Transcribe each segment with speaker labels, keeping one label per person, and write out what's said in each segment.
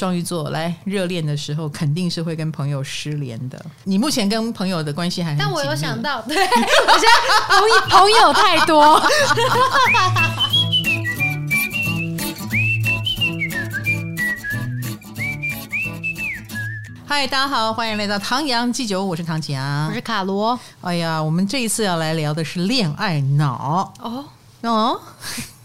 Speaker 1: 双鱼座来热恋的时候，肯定是会跟朋友失联的。你目前跟朋友的关系还很？
Speaker 2: 但我有想到，对，我现在朋友朋友太多。
Speaker 1: 嗨，大家好，欢迎来到唐阳鸡酒，我是唐阳，
Speaker 2: 我是卡罗。
Speaker 1: 哎呀，我们这一次要来聊的是恋爱脑哦哦。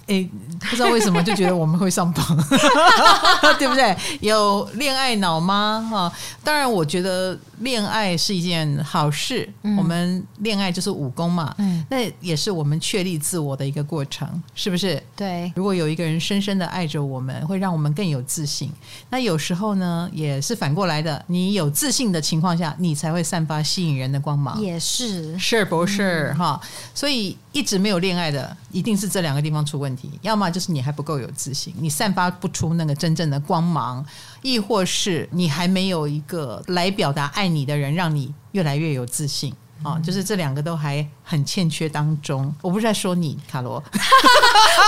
Speaker 1: 诶，不知道为什么就觉得我们会上榜，对不对？有恋爱脑吗？哈，当然，我觉得恋爱是一件好事。嗯、我们恋爱就是武功嘛，嗯，那也是我们确立自我的一个过程，是不是？
Speaker 2: 对。
Speaker 1: 如果有一个人深深的爱着我们，会让我们更有自信。那有时候呢，也是反过来的。你有自信的情况下，你才会散发吸引人的光芒。
Speaker 2: 也是，
Speaker 1: 是不是？哈、嗯，所以一直没有恋爱的，一定是这两个地方出问题。要么就是你还不够有自信，你散发不出那个真正的光芒，亦或是你还没有一个来表达爱你的人，让你越来越有自信啊、嗯！就是这两个都还很欠缺当中。我不是在说你，卡罗，
Speaker 2: 我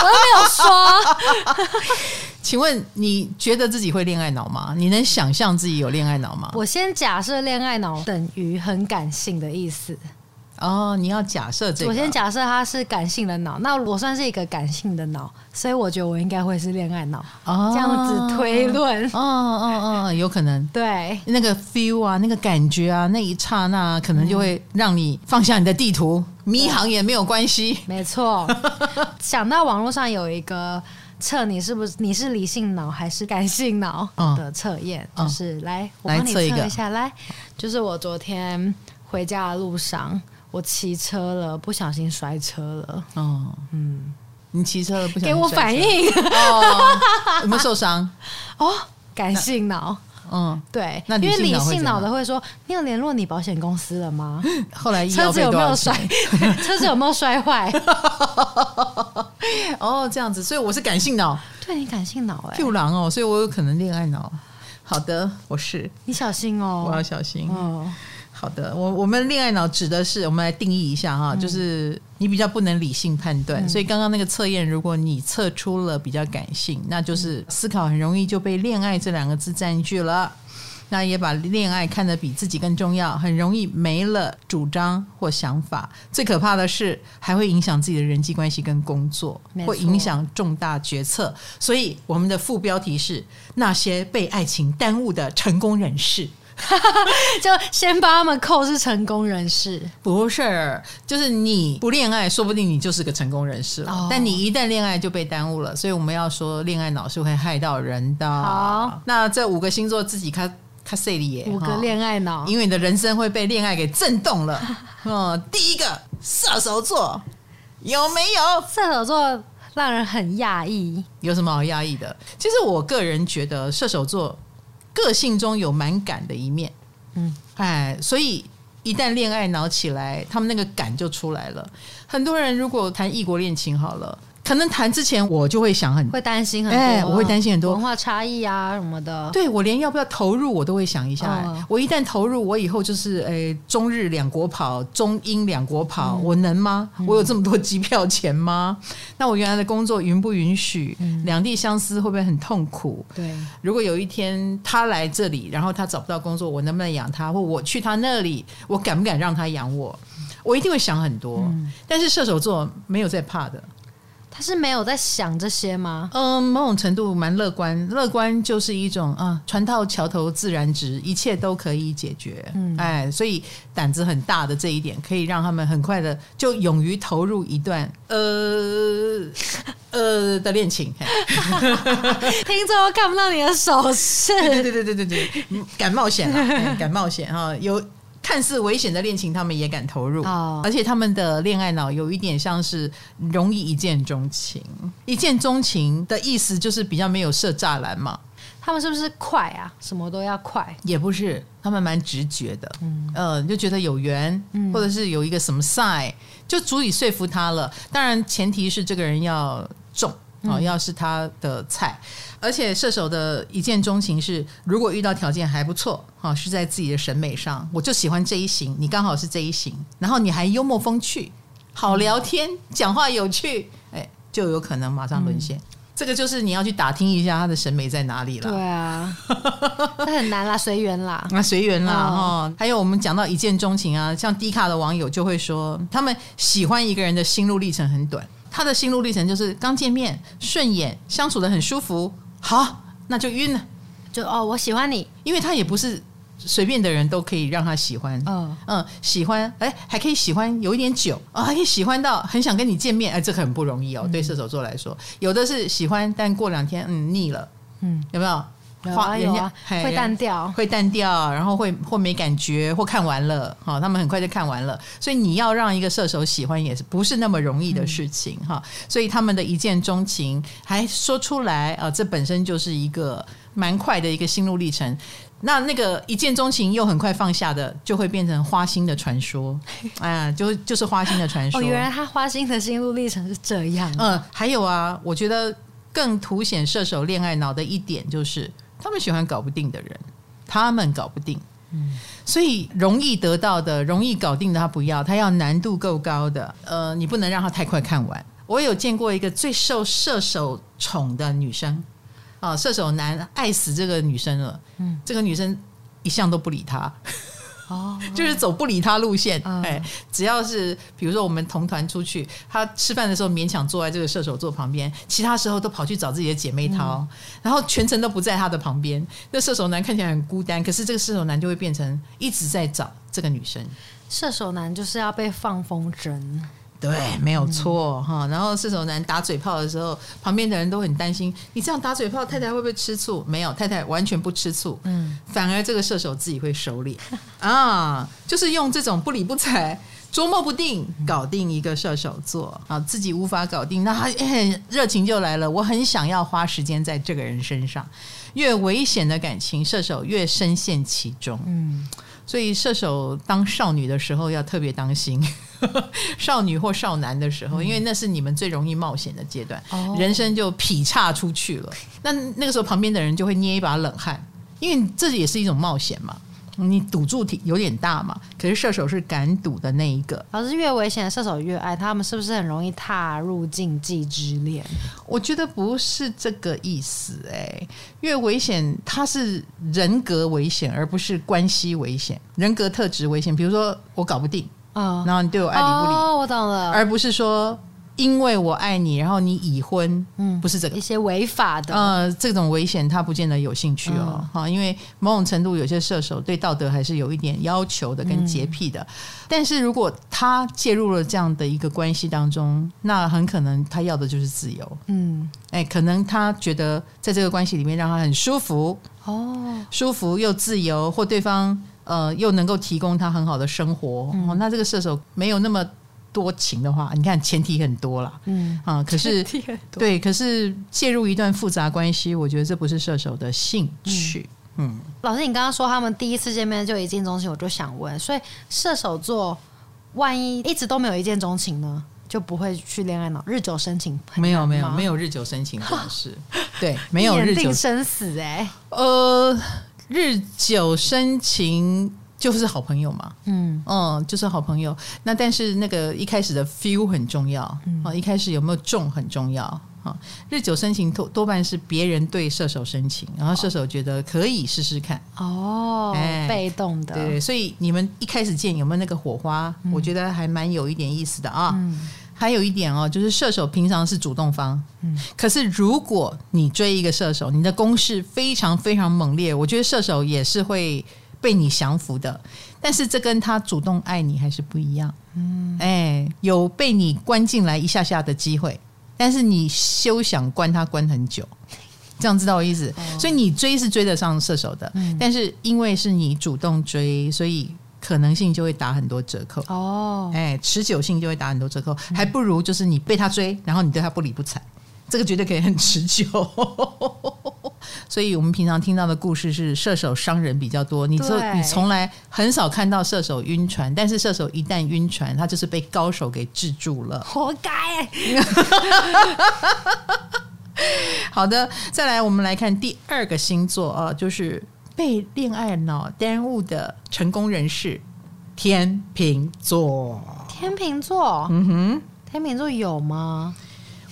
Speaker 2: 都没有说。
Speaker 1: 请问你觉得自己会恋爱脑吗？你能想象自己有恋爱脑吗？
Speaker 2: 我先假设恋爱脑等于很感性的意思。
Speaker 1: 哦，你要假设这个。
Speaker 2: 我先假设他是感性的脑，那我算是一个感性的脑，所以我觉得我应该会是恋爱脑。哦，这样子推论，
Speaker 1: 哦哦哦，有可能。
Speaker 2: 对，
Speaker 1: 那个 feel 啊，那个感觉啊，那一刹那可能就会让你放下你的地图，嗯、迷航也没有关系。
Speaker 2: 没错。想到网络上有一个测你是不是你是理性脑还是感性脑的测验，嗯、就是来我帮你测一下，来，就是我昨天回家的路上。我骑车了，不小心摔车了。哦，嗯，
Speaker 1: 你骑车了，不小心
Speaker 2: 给我反应
Speaker 1: 哦，有没有受伤？
Speaker 2: 哦，感性脑，嗯，对，那因为理性脑的会说，你有联络你保险公司了吗？
Speaker 1: 后来
Speaker 2: 车子有没有摔？车子有没有摔坏？
Speaker 1: 哦，这样子，所以我是感性脑，
Speaker 2: 对你感性脑哎
Speaker 1: 救狼哦，所以我有可能恋爱脑。好的，我是，
Speaker 2: 你小心哦，
Speaker 1: 我要小心哦。好的，我我们恋爱脑指的是，我们来定义一下哈，就是你比较不能理性判断，嗯、所以刚刚那个测验，如果你测出了比较感性，那就是思考很容易就被恋爱这两个字占据了，那也把恋爱看得比自己更重要，很容易没了主张或想法。最可怕的是，还会影响自己的人际关系跟工作，会影响重大决策。所以我们的副标题是那些被爱情耽误的成功人士。
Speaker 2: 就先把他们扣是成功人士，
Speaker 1: 不是，就是你不恋爱，说不定你就是个成功人士了。哦、但你一旦恋爱就被耽误了，所以我们要说恋爱脑是会害到人的。好，那这五个星座自己看看谁的耶？
Speaker 2: 五个恋爱脑，
Speaker 1: 因为你的人生会被恋爱给震动了。嗯，第一个射手座有没有？
Speaker 2: 射手座让人很讶异，
Speaker 1: 有什么好讶异的？其实我个人觉得射手座。个性中有蛮感的一面，嗯，哎，所以一旦恋爱脑起来，他们那个感就出来了。很多人如果谈异国恋情好了。可能谈之前我就会想很
Speaker 2: 会担心很多，
Speaker 1: 哎，我会担心很多
Speaker 2: 文化差异啊什么的。
Speaker 1: 对，我连要不要投入我都会想一下。哦、我一旦投入，我以后就是诶中日两国跑，中英两国跑，嗯、我能吗？我有这么多机票钱吗？嗯、那我原来的工作允不允许？嗯、两地相思会不会很痛苦？
Speaker 2: 对，
Speaker 1: 如果有一天他来这里，然后他找不到工作，我能不能养他？或我去他那里，我敢不敢让他养我？我一定会想很多。嗯、但是射手座没有在怕的。
Speaker 2: 他是没有在想这些吗？
Speaker 1: 嗯，某种程度蛮乐观。乐观就是一种啊，船到桥头自然直，一切都可以解决。嗯，哎，所以胆子很大的这一点，可以让他们很快的就勇于投入一段呃呃的恋情。
Speaker 2: 听众看不到你的手势，
Speaker 1: 对对对对对对，敢冒险啊，敢冒险哈，有。看似危险的恋情，他们也敢投入，哦、而且他们的恋爱脑有一点像是容易一见钟情。一见钟情的意思就是比较没有设栅栏嘛。
Speaker 2: 他们是不是快啊？什么都要快？
Speaker 1: 也不是，他们蛮直觉的。嗯，呃，就觉得有缘，嗯、或者是有一个什么 sign，就足以说服他了。当然，前提是这个人要重。哦，要是他的菜，而且射手的一见钟情是，如果遇到条件还不错，哈，是在自己的审美上，我就喜欢这一型，你刚好是这一型，然后你还幽默风趣，好聊天，讲话有趣，哎，就有可能马上沦陷。这个就是你要去打听一下他的审美在哪里了。
Speaker 2: 对啊，那很难啦，随缘啦，
Speaker 1: 那随缘啦哈、哦。还有我们讲到一见钟情啊，像低卡的网友就会说，他们喜欢一个人的心路历程很短，他的心路历程就是刚见面顺眼，相处的很舒服，好，那就晕了，
Speaker 2: 就哦，我喜欢你，
Speaker 1: 因为他也不是。随便的人都可以让他喜欢，嗯嗯，喜欢，哎，还可以喜欢有一点久啊，还可以喜欢到很想跟你见面，哎，这个很不容易哦，嗯、对射手座来说，有的是喜欢，但过两天嗯腻了，嗯，有没有？
Speaker 2: 花有啊，会淡掉，
Speaker 1: 会淡掉，然后会或没感觉，或看完了，哈，他们很快就看完了，所以你要让一个射手喜欢也是不是那么容易的事情哈，嗯、所以他们的一见钟情还说出来啊，这本身就是一个蛮快的一个心路历程。那那个一见钟情又很快放下的，就会变成花心的传说，啊，就就是花心的传说。
Speaker 2: 哦，原来他花心的心路历程是这样。嗯，
Speaker 1: 还有啊，我觉得更凸显射手恋爱脑的一点就是。他们喜欢搞不定的人，他们搞不定，嗯，所以容易得到的、容易搞定的他不要，他要难度够高的，呃，你不能让他太快看完。我有见过一个最受射手宠的女生，啊，射手男爱死这个女生了，嗯，这个女生一向都不理他。哦，就是走不理他路线，哎，只要是比如说我们同团出去，他吃饭的时候勉强坐在这个射手座旁边，其他时候都跑去找自己的姐妹淘，然后全程都不在他的旁边。那射手男看起来很孤单，可是这个射手男就会变成一直在找这个女生。
Speaker 2: 射手男就是要被放风筝。
Speaker 1: 对，没有错哈、嗯。然后射手男打嘴炮的时候，旁边的人都很担心，你这样打嘴炮，太太会不会吃醋？没有，太太完全不吃醋。嗯，反而这个射手自己会收敛 啊，就是用这种不理不睬、捉摸不定搞定一个射手座啊，自己无法搞定，那他很热情就来了。我很想要花时间在这个人身上，越危险的感情，射手越深陷其中。嗯。所以射手当少女的时候要特别当心，少女或少男的时候，因为那是你们最容易冒险的阶段，人生就劈叉出去了。那那个时候旁边的人就会捏一把冷汗，因为这也是一种冒险嘛。你赌注挺有点大嘛，可是射手是敢赌的那一个。
Speaker 2: 老师越危险的，射手越爱他们，是不是很容易踏入禁忌之恋？
Speaker 1: 我觉得不是这个意思，哎，越危险，它是人格危险，而不是关系危险，人格特质危险。比如说我搞不定，嗯，然后你对我爱理不理，
Speaker 2: 哦，我懂了，
Speaker 1: 而不是说。因为我爱你，然后你已婚，嗯，不是这个。
Speaker 2: 一些违法的，
Speaker 1: 呃，这种危险他不见得有兴趣哦，哈、嗯，因为某种程度有些射手对道德还是有一点要求的，跟洁癖的。嗯、但是如果他介入了这样的一个关系当中，那很可能他要的就是自由，嗯，哎，可能他觉得在这个关系里面让他很舒服，哦，舒服又自由，或对方呃又能够提供他很好的生活，嗯、哦，那这个射手没有那么。多情的话，你看前提很多了，嗯。啊，可是对，可是介入一段复杂关系，我觉得这不是射手的兴趣。嗯，嗯。
Speaker 2: 老师，你刚刚说他们第一次见面就一见钟情，我就想问，所以射手座万一一直都没有一见钟情呢，就不会去恋爱脑，日久生情？
Speaker 1: 没有没有没有日久生情这种事，对，没有日久
Speaker 2: 生死哎、欸，
Speaker 1: 呃，日久生情。就是好朋友嘛，嗯嗯，就是好朋友。那但是那个一开始的 feel 很重要，啊、嗯，一开始有没有中很重要啊。日久生情多多半是别人对射手深情，然后射手觉得可以试试看。
Speaker 2: 哦，哎、被动的，
Speaker 1: 对，所以你们一开始见有没有那个火花？嗯、我觉得还蛮有一点意思的啊。嗯、还有一点哦，就是射手平常是主动方，嗯，可是如果你追一个射手，你的攻势非常非常猛烈，我觉得射手也是会。被你降服的，但是这跟他主动爱你还是不一样。嗯，哎，有被你关进来一下下的机会，但是你休想关他关很久，这样知道我意思？哦、所以你追是追得上射手的，嗯、但是因为是你主动追，所以可能性就会打很多折扣。哦，哎，持久性就会打很多折扣，嗯、还不如就是你被他追，然后你对他不理不睬。这个绝对可以很持久，所以我们平常听到的故事是射手伤人比较多。你说你从来很少看到射手晕船，但是射手一旦晕船，他就是被高手给制住了，
Speaker 2: 活该。
Speaker 1: 好的，再来我们来看第二个星座啊，就是被恋爱脑耽误的成功人士——天秤座。
Speaker 2: 天秤座，嗯哼，天秤座有吗？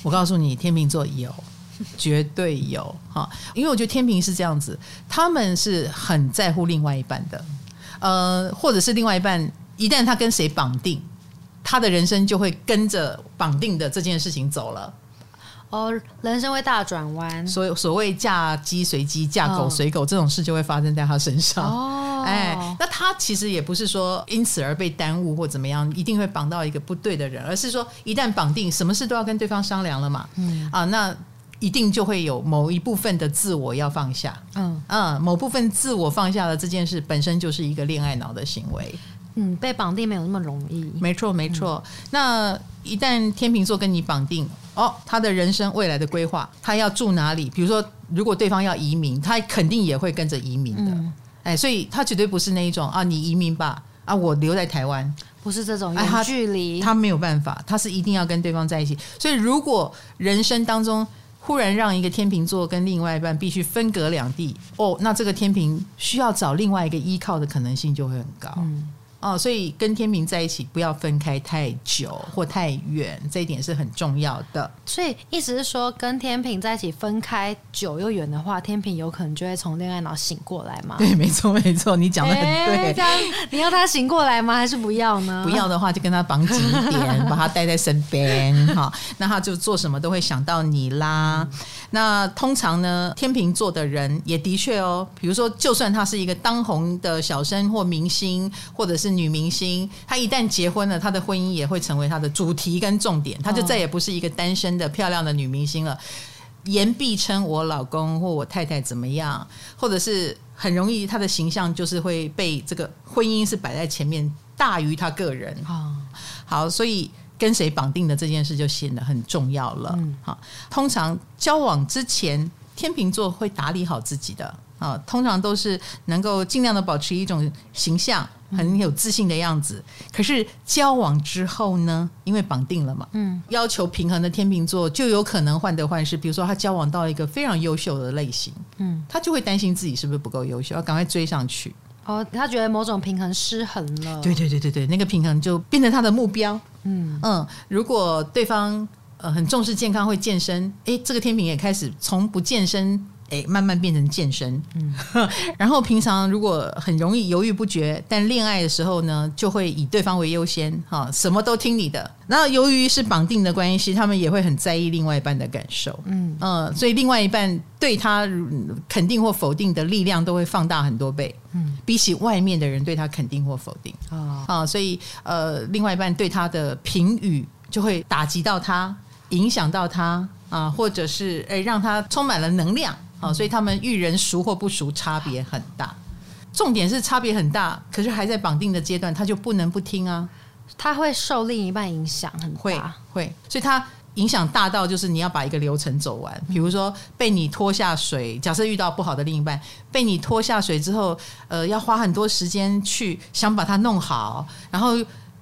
Speaker 1: 我告诉你，天秤座有 绝对有哈。因为我觉得天平是这样子，他们是很在乎另外一半的，呃，或者是另外一半一旦他跟谁绑定，他的人生就会跟着绑定的这件事情走了。
Speaker 2: 哦，人生会大转弯，
Speaker 1: 所以所谓嫁鸡随鸡，嫁狗随狗，这种事就会发生在他身上。
Speaker 2: 哦，
Speaker 1: 哎，那他其实也不是说因此而被耽误或怎么样，一定会绑到一个不对的人，而是说一旦绑定，什么事都要跟对方商量了嘛。嗯啊，那一定就会有某一部分的自我要放下。嗯嗯，某部分自我放下了这件事本身就是一个恋爱脑的行为。
Speaker 2: 嗯，被绑定没有那么容易。
Speaker 1: 没错，没错。嗯、那一旦天秤座跟你绑定。哦，他的人生未来的规划，他要住哪里？比如说，如果对方要移民，他肯定也会跟着移民的。嗯、哎，所以他绝对不是那一种啊，你移民吧，啊，我留在台湾，
Speaker 2: 不是这种远距离，
Speaker 1: 他没有办法，他是一定要跟对方在一起。所以，如果人生当中忽然让一个天秤座跟另外一半必须分隔两地，哦，那这个天秤需要找另外一个依靠的可能性就会很高。哦，所以跟天平在一起不要分开太久或太远，这一点是很重要的。
Speaker 2: 所以意思是说，跟天平在一起分开久又远的话，天平有可能就会从恋爱脑醒过来吗？
Speaker 1: 对，没错，没错，你讲的很对。
Speaker 2: 欸、这样你要他醒过来吗？还是不要呢？
Speaker 1: 不要的话，就跟他绑紧一点，把他带在身边。好，那他就做什么都会想到你啦。嗯、那通常呢，天平座的人也的确哦，比如说，就算他是一个当红的小生或明星，或者是。女明星，她一旦结婚了，她的婚姻也会成为她的主题跟重点，她就再也不是一个单身的漂亮的女明星了。言必称我老公或我太太怎么样，或者是很容易，她的形象就是会被这个婚姻是摆在前面，大于她个人啊。好，所以跟谁绑定的这件事就显得很重要了。好，通常交往之前，天秤座会打理好自己的。啊，通常都是能够尽量的保持一种形象，很有自信的样子。可是交往之后呢，因为绑定了嘛，嗯，要求平衡的天秤座就有可能患得患失。比如说，他交往到一个非常优秀的类型，嗯，他就会担心自己是不是不够优秀，要赶快追上去。
Speaker 2: 哦，他觉得某种平衡失衡了。
Speaker 1: 对对对对对，那个平衡就变成他的目标。嗯嗯，如果对方呃很重视健康，会健身，诶，这个天平也开始从不健身。哎，慢慢变成健身，嗯，然后平常如果很容易犹豫不决，但恋爱的时候呢，就会以对方为优先，哈，什么都听你的。然后由于是绑定的关系，他们也会很在意另外一半的感受，嗯。嗯，所以另外一半对他肯定或否定的力量都会放大很多倍，嗯，比起外面的人对他肯定或否定，啊啊，所以呃，另外一半对他的评语就会打击到他，影响到他啊，或者是诶让他充满了能量。哦，所以他们遇人熟或不熟差别很大，重点是差别很大，可是还在绑定的阶段，他就不能不听啊，
Speaker 2: 他会受另一半影响很大，
Speaker 1: 会会，所以他影响大到就是你要把一个流程走完，比如说被你拖下水，假设遇到不好的另一半，被你拖下水之后，呃，要花很多时间去想把它弄好，然后。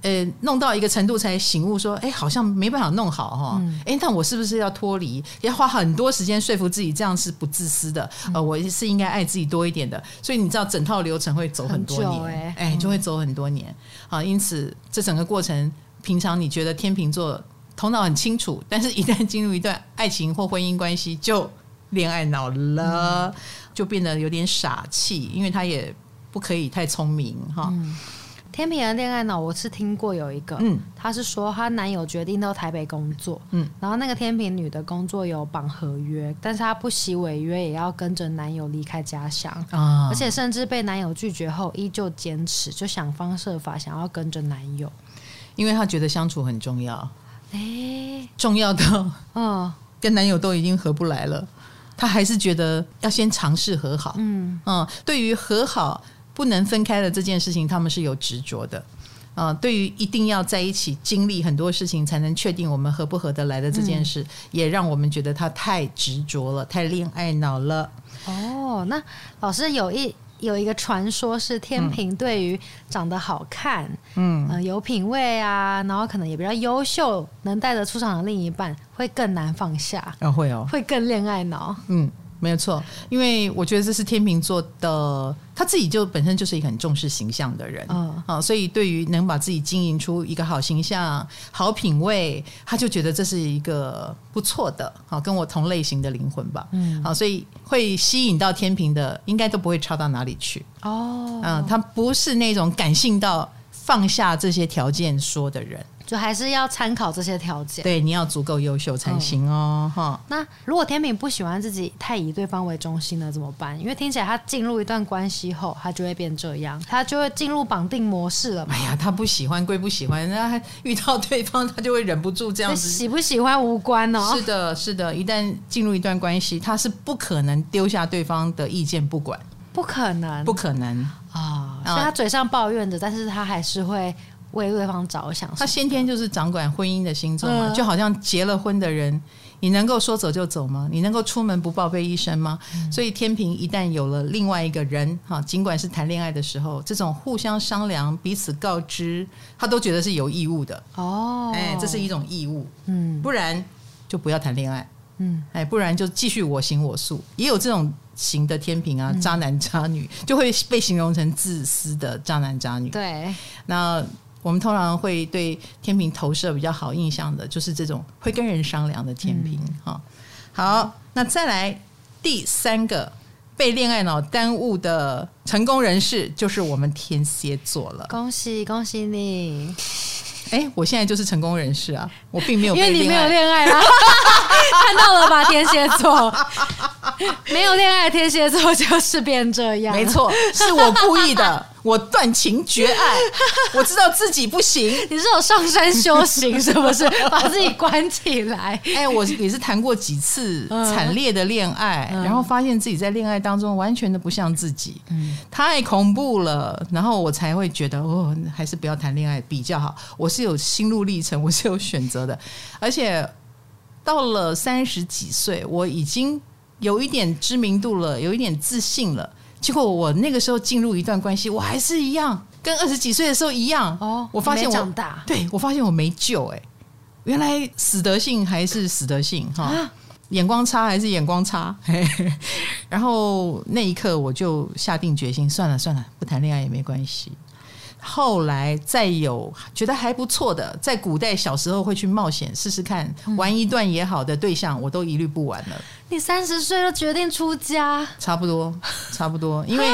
Speaker 1: 呃，弄到一个程度才醒悟，说，哎，好像没办法弄好哈，哎、嗯，那我是不是要脱离？要花很多时间说服自己，这样是不自私的，呃，我是应该爱自己多一点的。所以你知道，整套流程会走很多年，哎、欸，就会走很多年。好，因此这整个过程，平常你觉得天秤座头脑很清楚，但是一旦进入一段爱情或婚姻关系，就恋爱脑了，嗯、就变得有点傻气，因为他也不可以太聪明哈。嗯
Speaker 2: 天平的恋爱脑，我是听过有一个，嗯，她是说她男友决定到台北工作，嗯，然后那个天平女的工作有绑合约，但是她不惜违约也要跟着男友离开家乡。啊，而且甚至被男友拒绝后依旧坚持，就想方设法想要跟着男友，
Speaker 1: 因为她觉得相处很重要，哎、欸，重要到，嗯，跟男友都已经合不来了，她还是觉得要先尝试和好，嗯。嗯，对于和好。不能分开的这件事情，他们是有执着的，啊、呃，对于一定要在一起经历很多事情才能确定我们合不合得来的这件事，嗯、也让我们觉得他太执着了，太恋爱脑了。
Speaker 2: 哦，那老师有一有一个传说是天平对于长得好看，嗯、呃，有品味啊，然后可能也比较优秀，能带得出场的另一半会更难放下，
Speaker 1: 啊，会哦，
Speaker 2: 会更恋爱脑，嗯。
Speaker 1: 没有错，因为我觉得这是天秤座的，他自己就本身就是一个很重视形象的人，嗯，啊，所以对于能把自己经营出一个好形象、好品味，他就觉得这是一个不错的，好跟我同类型的灵魂吧，嗯，好，所以会吸引到天秤的，应该都不会差到哪里去。哦，嗯，他不是那种感性到放下这些条件说的人。
Speaker 2: 就还是要参考这些条件，
Speaker 1: 对，你要足够优秀才行哦。哈、
Speaker 2: 嗯，那如果天秤不喜欢自己太以对方为中心了怎么办？因为听起来他进入一段关系后，他就会变这样，他就会进入绑定模式了。
Speaker 1: 哎呀，他不喜欢归不喜欢，那遇到对方他就会忍不住这样子。
Speaker 2: 喜不喜欢无关哦。
Speaker 1: 是的，是的，一旦进入一段关系，他是不可能丢下对方的意见不管，
Speaker 2: 不可能，
Speaker 1: 不可能
Speaker 2: 啊！所以他嘴上抱怨着，但是他还是会。为对方着想，
Speaker 1: 他先天就是掌管婚姻的星座嘛，嗯、就好像结了婚的人，你能够说走就走吗？你能够出门不报备一声吗？嗯、所以天平一旦有了另外一个人，哈，尽管是谈恋爱的时候，这种互相商量、彼此告知，他都觉得是有义务的哦。哎，这是一种义务，嗯，不然就不要谈恋爱，嗯，哎，不然就继续我行我素。也有这种型的天平啊，渣男渣女就会被形容成自私的渣男渣女。
Speaker 2: 对，
Speaker 1: 那。我们通常会对天秤投射比较好印象的，就是这种会跟人商量的天秤。哈、嗯，好，那再来第三个被恋爱脑耽误的成功人士，就是我们天蝎座了。
Speaker 2: 恭喜恭喜你！
Speaker 1: 哎，我现在就是成功人士啊，我并没有，
Speaker 2: 因为你没有恋爱啦，看到了吧？天蝎座没有恋爱，天蝎座就是变这样。
Speaker 1: 没错，是我故意的。我断情绝爱，我知道自己不行。
Speaker 2: 你是有上山修行是不是？把自己关起来？
Speaker 1: 哎，我也是谈过几次惨烈的恋爱，嗯、然后发现自己在恋爱当中完全的不像自己，嗯、太恐怖了。然后我才会觉得，哦，还是不要谈恋爱比较好。我是有心路历程，我是有选择的。而且到了三十几岁，我已经有一点知名度了，有一点自信了。结果我那个时候进入一段关系，我还是一样，跟二十几岁的时候一样。哦，我发现我
Speaker 2: 长大，
Speaker 1: 对，我发现我没救哎、欸，原来死德性还是死德性哈，啊、眼光差还是眼光差。然后那一刻我就下定决心，算了算了，不谈恋爱也没关系。后来再有觉得还不错的，在古代小时候会去冒险试试看，玩一段也好的对象，我都一律不玩了。
Speaker 2: 你三十岁了决定出家？
Speaker 1: 差不多，差不多，因为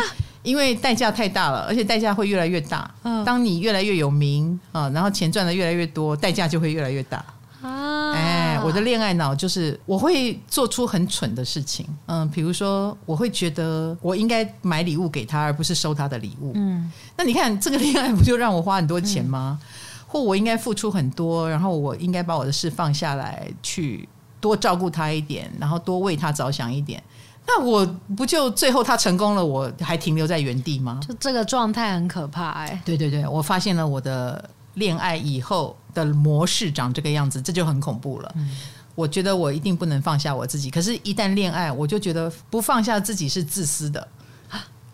Speaker 1: 因为代价太大了，而且代价会越来越大。嗯，当你越来越有名啊，然后钱赚的越来越多，代价就会越来越大。啊，哎，我的恋爱脑就是我会做出很蠢的事情，嗯，比如说我会觉得我应该买礼物给他，而不是收他的礼物，嗯，那你看这个恋爱不就让我花很多钱吗？嗯、或我应该付出很多，然后我应该把我的事放下来，去多照顾他一点，然后多为他着想一点，那我不就最后他成功了，我还停留在原地吗？
Speaker 2: 就这个状态很可怕，哎，
Speaker 1: 对对对，我发现了我的。恋爱以后的模式长这个样子，这就很恐怖了。嗯、我觉得我一定不能放下我自己，可是，一旦恋爱，我就觉得不放下自己是自私的。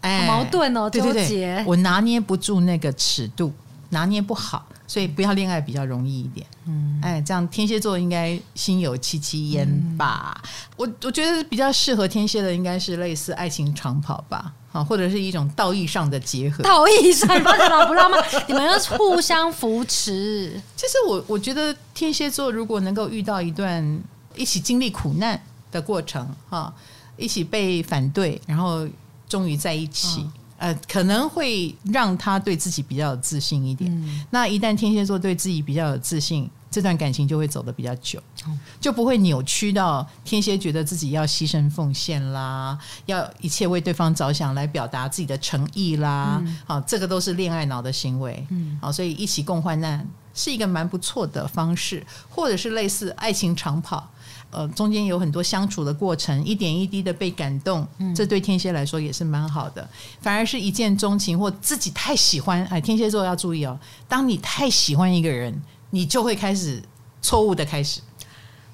Speaker 2: 哎，矛盾哦，对对对，
Speaker 1: 我拿捏不住那个尺度，拿捏不好。所以不要恋爱比较容易一点，嗯，哎，这样天蝎座应该心有戚戚焉吧？嗯、我我觉得比较适合天蝎的应该是类似爱情长跑吧，啊，或者是一种道义上的结合。
Speaker 2: 道义上，你不知道吗？你们要互相扶持。
Speaker 1: 其实我我觉得天蝎座如果能够遇到一段一起经历苦难的过程，哈，一起被反对，然后终于在一起。嗯呃，可能会让他对自己比较有自信一点。嗯、那一旦天蝎座对自己比较有自信，这段感情就会走得比较久，嗯、就不会扭曲到天蝎觉得自己要牺牲奉献啦，要一切为对方着想来表达自己的诚意啦。好、嗯，这个都是恋爱脑的行为。嗯，好，所以一起共患难是一个蛮不错的方式，或者是类似爱情长跑。呃，中间有很多相处的过程，一点一滴的被感动，嗯、这对天蝎来说也是蛮好的。反而是一见钟情或自己太喜欢，哎，天蝎座要注意哦，当你太喜欢一个人，你就会开始错误的开始。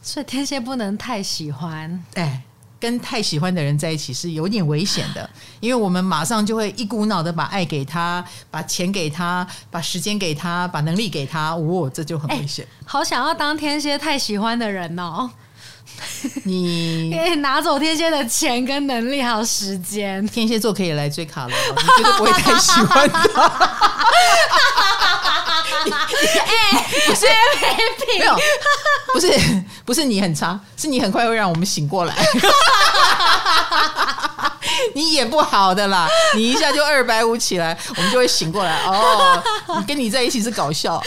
Speaker 2: 所以天蝎不能太喜欢，
Speaker 1: 哎，跟太喜欢的人在一起是有点危险的，因为我们马上就会一股脑的把爱给他，把钱给他，把时间给他，把能力给他，哦，这就很危险。
Speaker 2: 好想要当天蝎太喜欢的人哦。
Speaker 1: 你
Speaker 2: 可以拿走天蝎的钱跟能力还有时间。
Speaker 1: 天蝎座可以来追卡罗，你绝对不会太喜欢他。
Speaker 2: 哎，不是
Speaker 1: 没有，不是不是你很差，是你很快会让我们醒过来。你演不好的啦，你一下就二百五起来，我们就会醒过来。哦，跟你在一起是搞笑。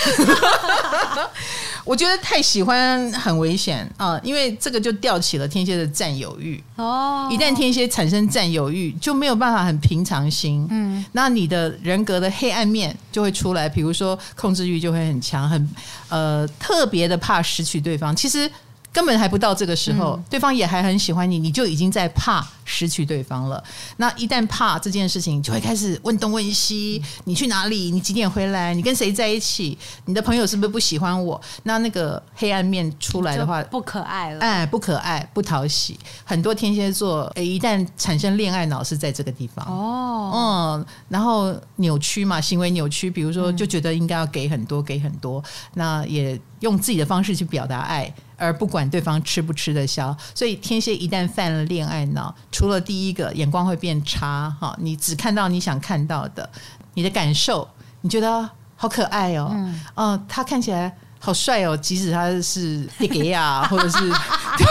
Speaker 1: 我觉得太喜欢很危险啊、呃，因为这个就吊起了天蝎的占有欲。哦，一旦天蝎产生占有欲，就没有办法很平常心。嗯，那你的人格的黑暗面就会出来，比如说控制欲就会很强，很呃特别的怕失去对方。其实。根本还不到这个时候，嗯、对方也还很喜欢你，你就已经在怕失去对方了。那一旦怕这件事情，就会开始问东问西：你去哪里？你几点回来？你跟谁在一起？你的朋友是不是不喜欢我？那那个黑暗面出来的话，
Speaker 2: 不可爱了。
Speaker 1: 哎，不可爱，不讨喜。很多天蝎座，一旦产生恋爱脑是在这个地方哦，嗯，然后扭曲嘛，行为扭曲，比如说就觉得应该要给很多，给很多，那也用自己的方式去表达爱。而不管对方吃不吃得消，所以天蝎一旦犯了恋爱脑，除了第一个眼光会变差哈，你只看到你想看到的，你的感受，你觉得好可爱哦，嗯，哦，他看起来。好帅哦！即使他是弟弟呀，或者是 对，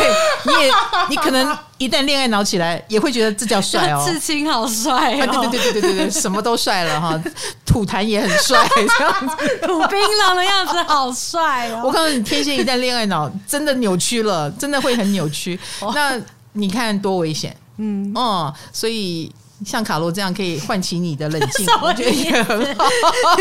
Speaker 1: 你也你可能一旦恋爱脑起来，也会觉得这叫帅哦。
Speaker 2: 刺青好帅哦！
Speaker 1: 对对对对对对对，什么都帅了哈。吐痰也很帅，这样子
Speaker 2: 吐槟榔的样子好帅哦！
Speaker 1: 我告诉你，天蝎一旦恋爱脑真的扭曲了，真的会很扭曲。那你看多危险？嗯哦，所以。像卡罗这样可以唤起你的冷静，我觉得也很好。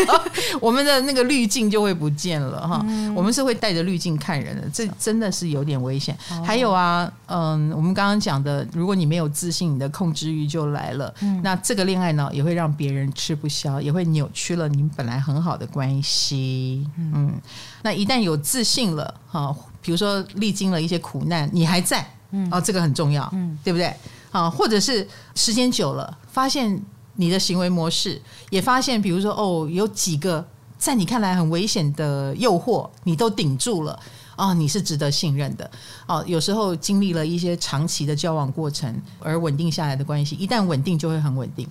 Speaker 1: 我们的那个滤镜就会不见了哈。我们是会带着滤镜看人的，这真的是有点危险。还有啊，嗯，我们刚刚讲的，如果你没有自信，你的控制欲就来了。那这个恋爱脑也会让别人吃不消，也会扭曲了你们本来很好的关系。嗯，那一旦有自信了哈，比如说历经了一些苦难，你还在，嗯哦，这个很重要，嗯，对不对？啊，或者是时间久了，发现你的行为模式，也发现，比如说，哦，有几个在你看来很危险的诱惑，你都顶住了，哦，你是值得信任的。哦，有时候经历了一些长期的交往过程而稳定下来的关系，一旦稳定就会很稳定。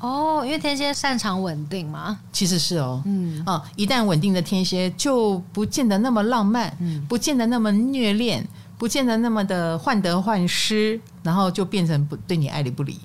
Speaker 2: 哦，因为天蝎擅长稳定嘛，
Speaker 1: 其实是哦，嗯，啊，一旦稳定的天蝎就不见得那么浪漫，嗯，不见得那么虐恋。不见得那么的患得患失，然后就变成不对你爱理不理。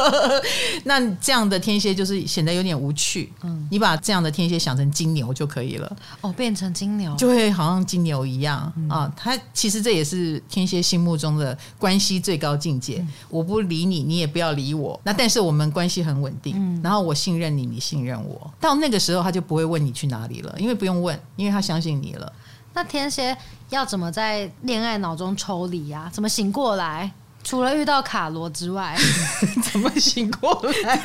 Speaker 1: 那这样的天蝎就是显得有点无趣。嗯，你把这样的天蝎想成金牛就可以了。
Speaker 2: 哦，变成金牛
Speaker 1: 就会好像金牛一样、嗯、啊。他其实这也是天蝎心目中的关系最高境界。嗯、我不理你，你也不要理我。那但是我们关系很稳定，嗯、然后我信任你，你信任我。到那个时候，他就不会问你去哪里了，因为不用问，因为他相信你了。
Speaker 2: 那天蝎要怎么在恋爱脑中抽离呀、啊？怎么醒过来？除了遇到卡罗之外，
Speaker 1: 怎么醒过来？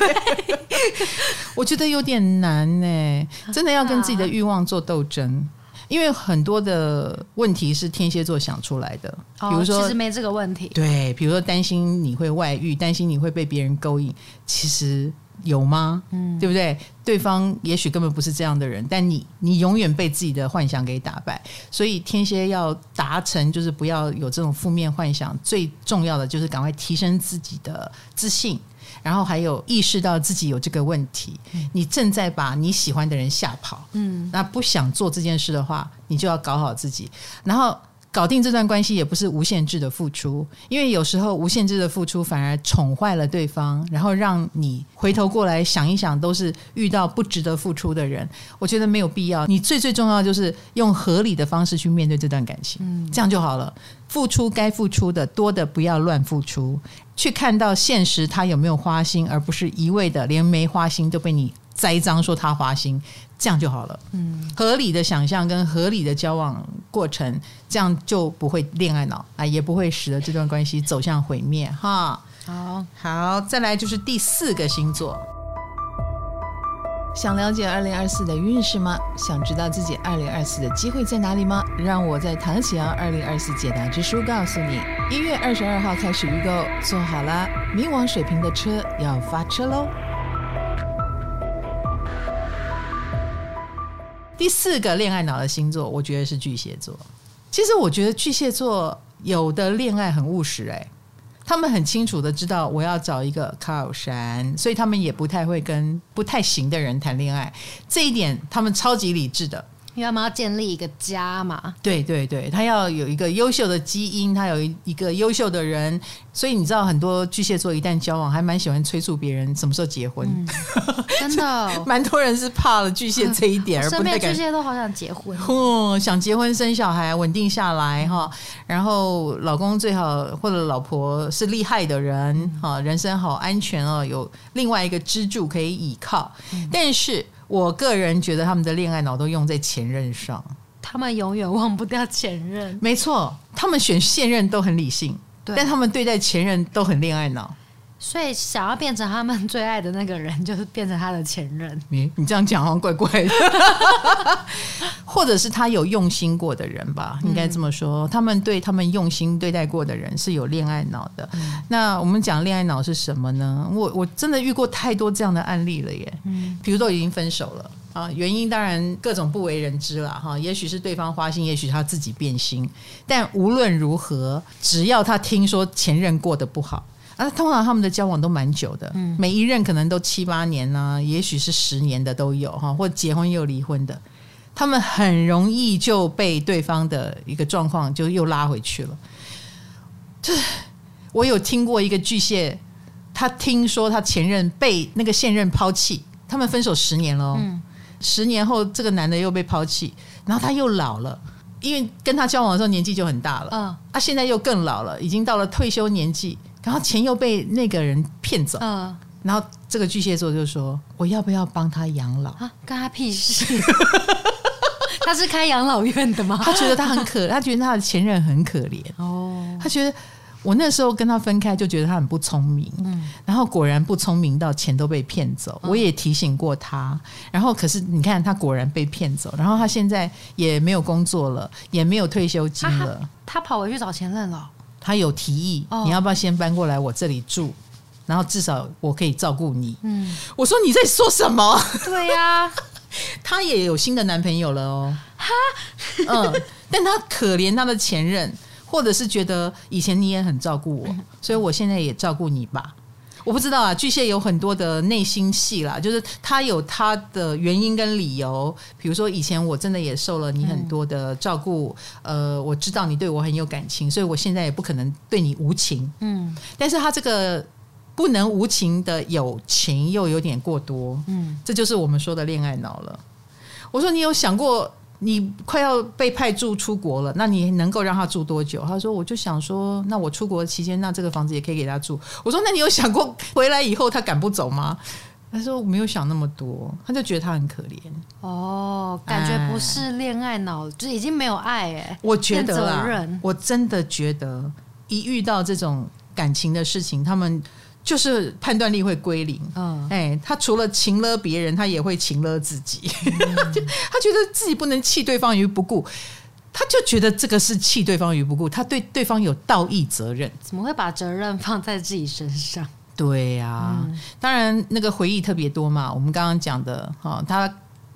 Speaker 1: 我觉得有点难呢，真的要跟自己的欲望做斗争，因为很多的问题是天蝎座想出来的。比如说，
Speaker 2: 其实没这个问题。
Speaker 1: 对，比如说担心你会外遇，担心你会被别人勾引，其实。有吗？嗯，对不对？对方也许根本不是这样的人，但你你永远被自己的幻想给打败。所以天蝎要达成，就是不要有这种负面幻想。最重要的就是赶快提升自己的自信，然后还有意识到自己有这个问题。你正在把你喜欢的人吓跑，嗯，那不想做这件事的话，你就要搞好自己，然后。搞定这段关系也不是无限制的付出，因为有时候无限制的付出反而宠坏了对方，然后让你回头过来想一想，都是遇到不值得付出的人。我觉得没有必要。你最最重要就是用合理的方式去面对这段感情，嗯，这样就好了。付出该付出的，多的不要乱付出，去看到现实他有没有花心，而不是一味的连没花心都被你栽赃说他花心。这样就好了，嗯，合理的想象跟合理的交往过程，这样就不会恋爱脑啊，也不会使得这段关系走向毁灭哈。好，好，再来就是第四个星座，想了解二零二四的运势吗？想知道自己二零二四的机会在哪里吗？让我在唐启阳二零二四解答之书告诉你，一月二十二号开始预购，做好了，冥王水瓶的车要发车喽。第四个恋爱脑的星座，我觉得是巨蟹座。其实我觉得巨蟹座有的恋爱很务实，哎，他们很清楚的知道我要找一个靠山，所以他们也不太会跟不太行的人谈恋爱，这一点他们超级理智的。
Speaker 2: 因为他们要建立一个家嘛，
Speaker 1: 对对对，他要有一个优秀的基因，他有一个优秀的人，所以你知道很多巨蟹座一旦交往，还蛮喜欢催促别人什么时候结婚，嗯、
Speaker 2: 真的，
Speaker 1: 蛮多人是怕了巨蟹这一点而 不太敢。
Speaker 2: 巨蟹都好想结婚，
Speaker 1: 哦，想结婚生小孩稳定下来哈，然后老公最好或者老婆是厉害的人哈，人生好安全哦，有另外一个支柱可以倚靠，嗯、但是。我个人觉得他们的恋爱脑都用在前任上，
Speaker 2: 他们永远忘不掉前任。
Speaker 1: 没错，他们选现任都很理性，但他们对待前任都很恋爱脑。
Speaker 2: 所以想要变成他们最爱的那个人，就是变成他的前任。
Speaker 1: 你你这样讲好像怪怪的，或者是他有用心过的人吧？应该这么说，他们对他们用心对待过的人是有恋爱脑的。嗯、那我们讲恋爱脑是什么呢？我我真的遇过太多这样的案例了耶。嗯，比如都已经分手了啊，原因当然各种不为人知了哈。也许是对方花心，也许他自己变心。但无论如何，只要他听说前任过得不好。啊，通常他们的交往都蛮久的，嗯、每一任可能都七八年呢、啊，也许是十年的都有哈，或结婚又离婚的，他们很容易就被对方的一个状况就又拉回去了。这我有听过一个巨蟹，他听说他前任被那个现任抛弃，他们分手十年了，嗯、十年后这个男的又被抛弃，然后他又老了，因为跟他交往的时候年纪就很大了，嗯，啊，现在又更老了，已经到了退休年纪。然后钱又被那个人骗走，嗯，然后这个巨蟹座就说：“我要不要帮他养老？啊，
Speaker 2: 干他屁事！他是开养老院的吗？
Speaker 1: 他觉得他很可，他觉得他的前任很可怜哦。他觉得我那时候跟他分开，就觉得他很不聪明，嗯，然后果然不聪明到钱都被骗走。我也提醒过他，然后可是你看他果然被骗走，然后他现在也没有工作了，也没有退休金了，
Speaker 2: 他跑回去找前任了。”
Speaker 1: 他有提议，哦、你要不要先搬过来我这里住？然后至少我可以照顾你。嗯，我说你在说什么？
Speaker 2: 对呀、啊，
Speaker 1: 他也有新的男朋友了哦。哈，嗯，但他可怜他的前任，或者是觉得以前你也很照顾我，所以我现在也照顾你吧。我不知道啊，巨蟹有很多的内心戏啦，就是他有他的原因跟理由。比如说，以前我真的也受了你很多的照顾，嗯、呃，我知道你对我很有感情，所以我现在也不可能对你无情。嗯，但是他这个不能无情的友情又有点过多。嗯，这就是我们说的恋爱脑了。我说，你有想过？你快要被派驻出国了，那你能够让他住多久？他说：“我就想说，那我出国期间，那这个房子也可以给他住。”我说：“那你有想过回来以后他赶不走吗？”他说：“我没有想那么多。”他就觉得他很可怜。
Speaker 2: 哦，感觉不是恋爱脑，就已经没有爱哎。
Speaker 1: 我觉得啊，我真的觉得，一遇到这种感情的事情，他们。就是判断力会归零，嗯，哎，他除了情勒别人，他也会情勒自己。嗯、他觉得自己不能弃对方于不顾，他就觉得这个是弃对方于不顾，他对对方有道义责任。
Speaker 2: 怎么会把责任放在自己身上？
Speaker 1: 对呀、啊，嗯、当然那个回忆特别多嘛。我们刚刚讲的，哈，他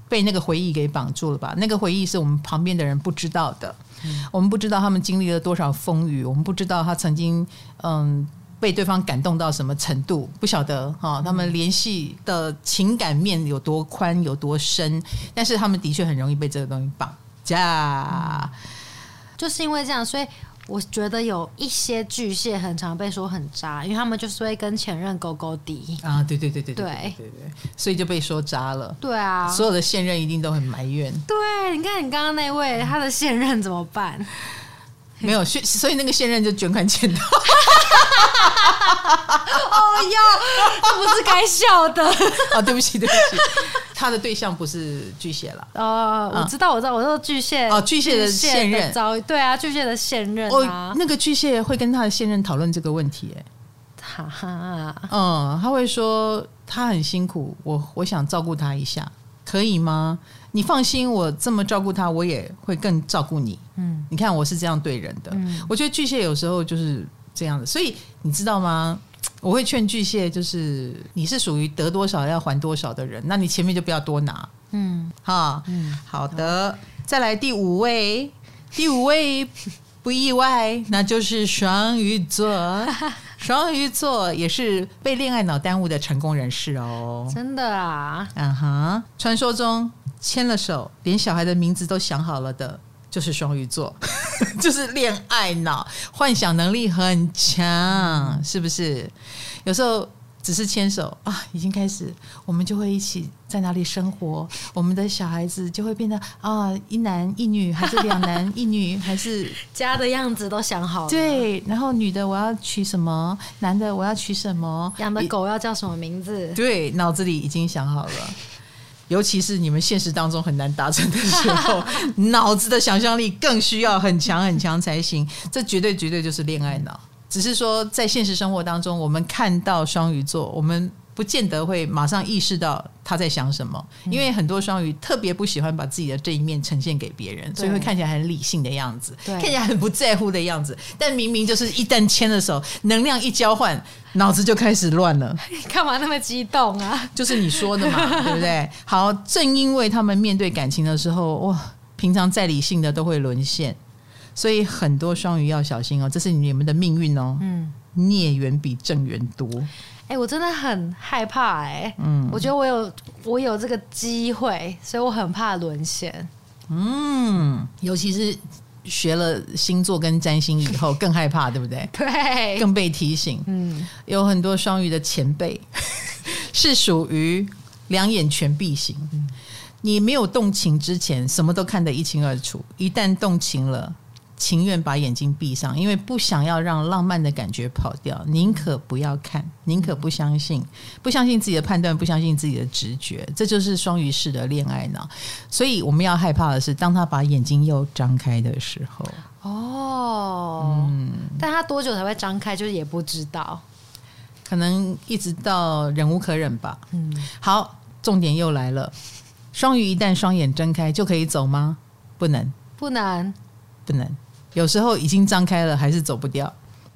Speaker 1: 被那个回忆给绑住了吧？那个回忆是我们旁边的人不知道的，嗯、我们不知道他们经历了多少风雨，我们不知道他曾经，嗯。被对方感动到什么程度不晓得哈，他们联系的情感面有多宽有多深，但是他们的确很容易被这个东西绑架，
Speaker 2: 就是因为这样，所以我觉得有一些巨蟹很常被说很渣，因为他们就是会跟前任勾勾底
Speaker 1: 啊，对对对对对对对对，所以就被说渣了。
Speaker 2: 对啊，
Speaker 1: 所有的现任一定都很埋怨。
Speaker 2: 对，你看你刚刚那位他的现任怎么办？
Speaker 1: 没有，所以那个现任就卷款潜逃。
Speaker 2: 哦哟，这不是该笑的
Speaker 1: 啊！对不起，对不起，他的对象不是巨蟹了。
Speaker 2: 哦，我知道，我知道，我说巨蟹
Speaker 1: 哦，巨蟹的现任，
Speaker 2: 对啊，巨蟹的现任哦，
Speaker 1: 那个巨蟹会跟他的现任讨论这个问题，哎，哈哈，嗯，他会说他很辛苦，我我想照顾他一下，可以吗？你放心，我这么照顾他，我也会更照顾你。嗯，你看我是这样对人的。嗯，我觉得巨蟹有时候就是这样的，所以你知道吗？我会劝巨蟹，就是你是属于得多少要还多少的人，那你前面就不要多拿。嗯，哈，嗯，好的，再来第五位，第五位不意外，那就是双鱼座。双鱼座也是被恋爱脑耽误的成功人士哦。
Speaker 2: 真的啊？
Speaker 1: 嗯哼，传说中牵了手，连小孩的名字都想好了的，就是双鱼座，就是恋爱脑，幻想能力很强，是不是？有时候。只是牵手啊，已经开始，我们就会一起在哪里生活，我们的小孩子就会变得啊，一男一女，还是两男一女，还是
Speaker 2: 家的样子都想好了。
Speaker 1: 对，然后女的我要娶什么，男的我要娶什么，
Speaker 2: 养的狗要叫什么名字？
Speaker 1: 对，脑子里已经想好了。尤其是你们现实当中很难达成的时候，脑子的想象力更需要很强很强才行。这绝对绝对就是恋爱脑。只是说，在现实生活当中，我们看到双鱼座，我们不见得会马上意识到他在想什么，因为很多双鱼特别不喜欢把自己的这一面呈现给别人，所以会看起来很理性的样子，看起来很不在乎的样子。但明明就是一旦牵了手，能量一交换，脑子就开始乱了。
Speaker 2: 干嘛那么激动啊？
Speaker 1: 就是你说的嘛，对不对？好，正因为他们面对感情的时候，哇，平常再理性的都会沦陷。所以很多双鱼要小心哦，这是你们的命运哦。嗯，孽缘比正缘多。
Speaker 2: 哎、欸，我真的很害怕哎、欸。嗯，我觉得我有我有这个机会，所以我很怕沦陷。
Speaker 1: 嗯，尤其是学了星座跟占星以后，更害怕，对不对？
Speaker 2: 对，
Speaker 1: 更被提醒。嗯，有很多双鱼的前辈 是属于两眼全闭型。嗯，你没有动情之前，什么都看得一清二楚；一旦动情了。情愿把眼睛闭上，因为不想要让浪漫的感觉跑掉，宁可不要看，宁可不相信，不相信自己的判断，不相信自己的直觉，这就是双鱼式的恋爱脑。所以我们要害怕的是，当他把眼睛又张开的时候。
Speaker 2: 哦，嗯，但他多久才会张开，就是也不知道，
Speaker 1: 可能一直到忍无可忍吧。嗯，好，重点又来了，双鱼一旦双眼睁开就可以走吗？不能，
Speaker 2: 不能，
Speaker 1: 不能。有时候已经张开了，还是走不掉。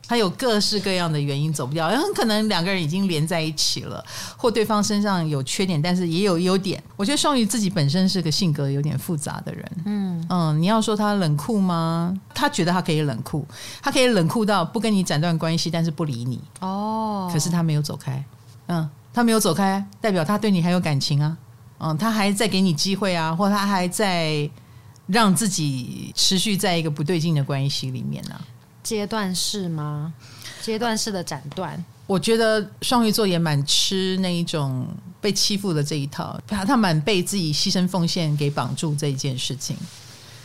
Speaker 1: 他有各式各样的原因走不掉，很可能两个人已经连在一起了，或对方身上有缺点，但是也有优点。我觉得双鱼自己本身是个性格有点复杂的人。嗯嗯，你要说他冷酷吗？他觉得他可以冷酷，他可以冷酷到不跟你斩断关系，但是不理你。哦，可是他没有走开。嗯，他没有走开，代表他对你还有感情啊。嗯，他还在给你机会啊，或他还在。让自己持续在一个不对劲的关系里面呢、啊？
Speaker 2: 阶段式吗？阶段式的斩断？
Speaker 1: 我觉得双鱼座也蛮吃那一种被欺负的这一套，他他蛮被自己牺牲奉献给绑住这一件事情。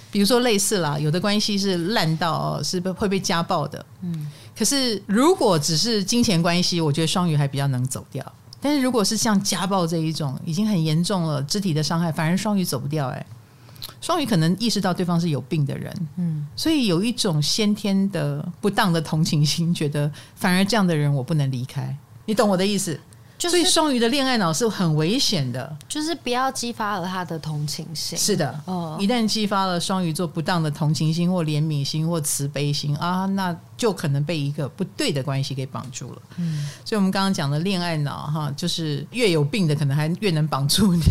Speaker 1: 比如说类似啦，有的关系是烂到是会被家暴的，嗯。可是如果只是金钱关系，我觉得双鱼还比较能走掉。但是如果是像家暴这一种，已经很严重了，肢体的伤害，反而双鱼走不掉、欸，哎。双鱼可能意识到对方是有病的人，嗯，所以有一种先天的不当的同情心，觉得反而这样的人我不能离开，你懂我的意思？就是、所以双鱼的恋爱脑是很危险的，
Speaker 2: 就是不要激发了他的同情心。
Speaker 1: 是的，哦，一旦激发了双鱼座不当的同情心或怜悯心或慈悲心啊，那就可能被一个不对的关系给绑住了。嗯，所以我们刚刚讲的恋爱脑哈，就是越有病的可能还越能绑住你。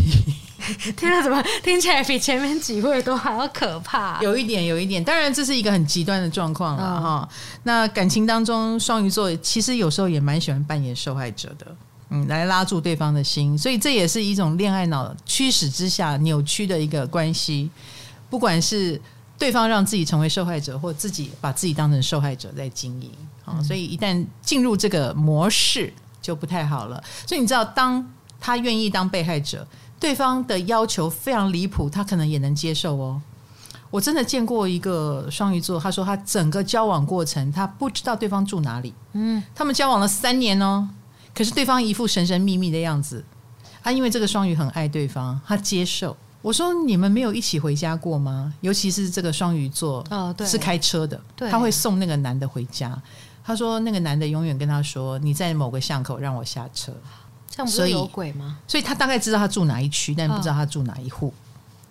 Speaker 2: 听了怎么听起来比前面几位都还要可怕？
Speaker 1: 有一点，有一点。当然，这是一个很极端的状况了哈。嗯，那感情当中，双鱼座其实有时候也蛮喜欢扮演受害者的。嗯，来拉住对方的心，所以这也是一种恋爱脑驱使之下扭曲的一个关系。不管是对方让自己成为受害者，或自己把自己当成受害者在经营，啊，所以一旦进入这个模式就不太好了。所以你知道，当他愿意当被害者，对方的要求非常离谱，他可能也能接受哦。我真的见过一个双鱼座，他说他整个交往过程，他不知道对方住哪里。嗯，他们交往了三年哦。可是对方一副神神秘秘的样子，啊，因为这个双鱼很爱对方，他接受。我说，你们没有一起回家过吗？尤其是这个双鱼座，哦，对，是开车的，他会送那个男的回家。他说那个男的永远跟他说：“你在某个巷口让我下车。”
Speaker 2: 这样不是有鬼吗？
Speaker 1: 所以，所以他大概知道他住哪一区，但不知道他住哪一户。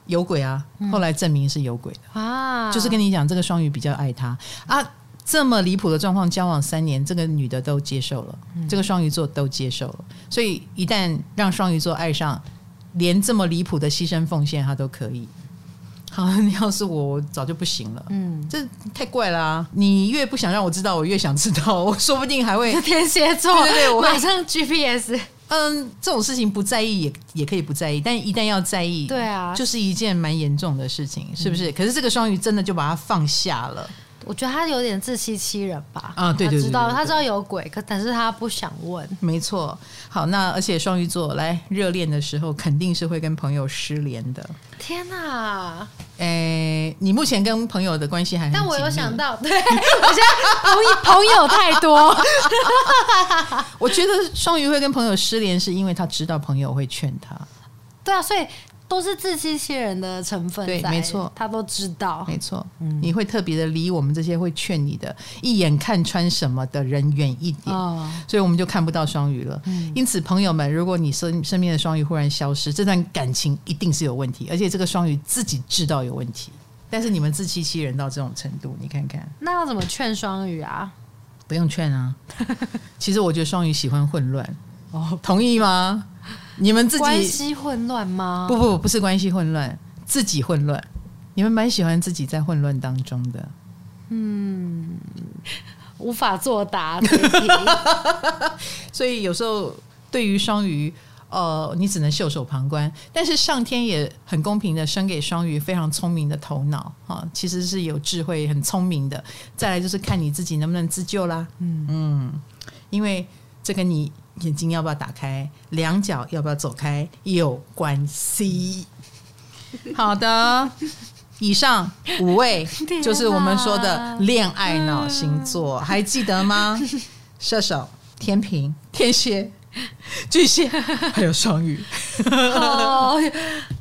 Speaker 1: 有鬼啊！后来证明是有鬼的啊，就是跟你讲，这个双鱼比较爱他啊。这么离谱的状况，交往三年，这个女的都接受了，嗯、这个双鱼座都接受了，所以一旦让双鱼座爱上，连这么离谱的牺牲奉献，他都可以。好，你要是我，我早就不行了。嗯，这太怪了啊！你越不想让我知道，我越想知道。我说不定还会
Speaker 2: 天蝎座，
Speaker 1: 对对对，我
Speaker 2: 马上 GPS。
Speaker 1: 嗯，这种事情不在意也也可以不在意，但一旦要在意，
Speaker 2: 对啊，
Speaker 1: 就是一件蛮严重的事情，是不是？嗯、可是这个双鱼真的就把它放下了。
Speaker 2: 我觉得他有点自欺欺人吧。
Speaker 1: 啊，对对对，
Speaker 2: 他知道他知道有鬼，可但是他不想问。
Speaker 1: 没错。好，那而且双鱼座来热恋的时候，肯定是会跟朋友失联的。
Speaker 2: 天哪！
Speaker 1: 诶，你目前跟朋友的关系还很……
Speaker 2: 但我有想到，对，我现在朋友朋友太多。
Speaker 1: 我觉得双鱼会跟朋友失联，是因为他知道朋友会劝他。
Speaker 2: 对啊，所以。都是自欺欺人的成分，
Speaker 1: 对，没错，
Speaker 2: 他都知道，
Speaker 1: 没错。嗯，你会特别的离我们这些会劝你的、一眼看穿什么的人远一点，哦，所以我们就看不到双鱼了。嗯，因此，朋友们，如果你身身边的双鱼忽然消失，这段感情一定是有问题，而且这个双鱼自己知道有问题，但是你们自欺欺人到这种程度，你看看，
Speaker 2: 那要怎么劝双鱼啊？
Speaker 1: 不用劝啊，其实我觉得双鱼喜欢混乱，哦，同意吗？你们自己关
Speaker 2: 系混乱吗？
Speaker 1: 不不不是关系混乱，自己混乱。你们蛮喜欢自己在混乱当中的。
Speaker 2: 嗯，无法作答。
Speaker 1: 所以有时候对于双鱼，呃，你只能袖手旁观。但是上天也很公平的生给双鱼非常聪明的头脑啊，其实是有智慧、很聪明的。再来就是看你自己能不能自救啦。嗯嗯，因为这跟你。眼睛要不要打开？两脚要不要走开？有关系。好的，以上五位就是我们说的恋爱脑星座，还记得吗？射手、天平、天蝎。巨蟹还有双鱼，
Speaker 2: 哦，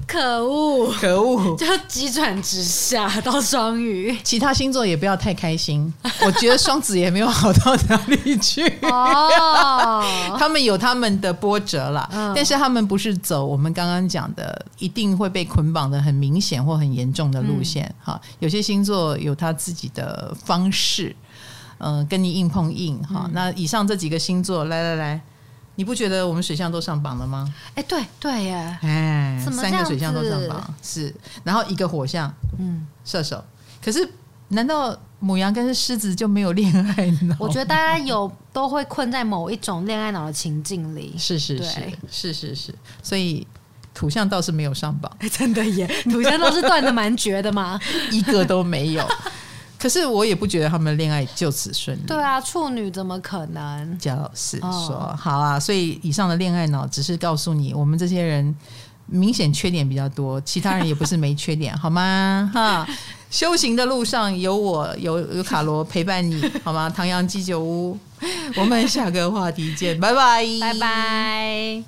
Speaker 2: 可恶，
Speaker 1: 可恶，
Speaker 2: 就急转直下到双鱼。
Speaker 1: 其他星座也不要太开心，我觉得双子也没有好到哪里去。哦，他们有他们的波折啦，嗯、但是他们不是走我们刚刚讲的一定会被捆绑的很明显或很严重的路线。哈、嗯，有些星座有他自己的方式，嗯、呃，跟你硬碰硬。哈、嗯，那以上这几个星座，来来来。你不觉得我们水象都上榜了吗？
Speaker 2: 哎，对对耶，
Speaker 1: 哎，三个水象都上榜是，然后一个火象，嗯，射手。可是，难道母羊跟狮子就没有恋爱脑？
Speaker 2: 我觉得大家有都会困在某一种恋爱脑的情境里。
Speaker 1: 是是是是是是，所以土象倒是没有上榜，
Speaker 2: 真的耶，土象倒是断的蛮绝的嘛，
Speaker 1: 一个都没有。可是我也不觉得他们恋爱就此顺利。
Speaker 2: 对啊，处女怎么可能？
Speaker 1: 就是说，哦、好啊，所以以上的恋爱脑只是告诉你，我们这些人明显缺点比较多，其他人也不是没缺点，好吗？哈，修行的路上有我，有有卡罗陪伴你，好吗？唐阳鸡酒屋，我们下个话题见，拜拜，
Speaker 2: 拜拜。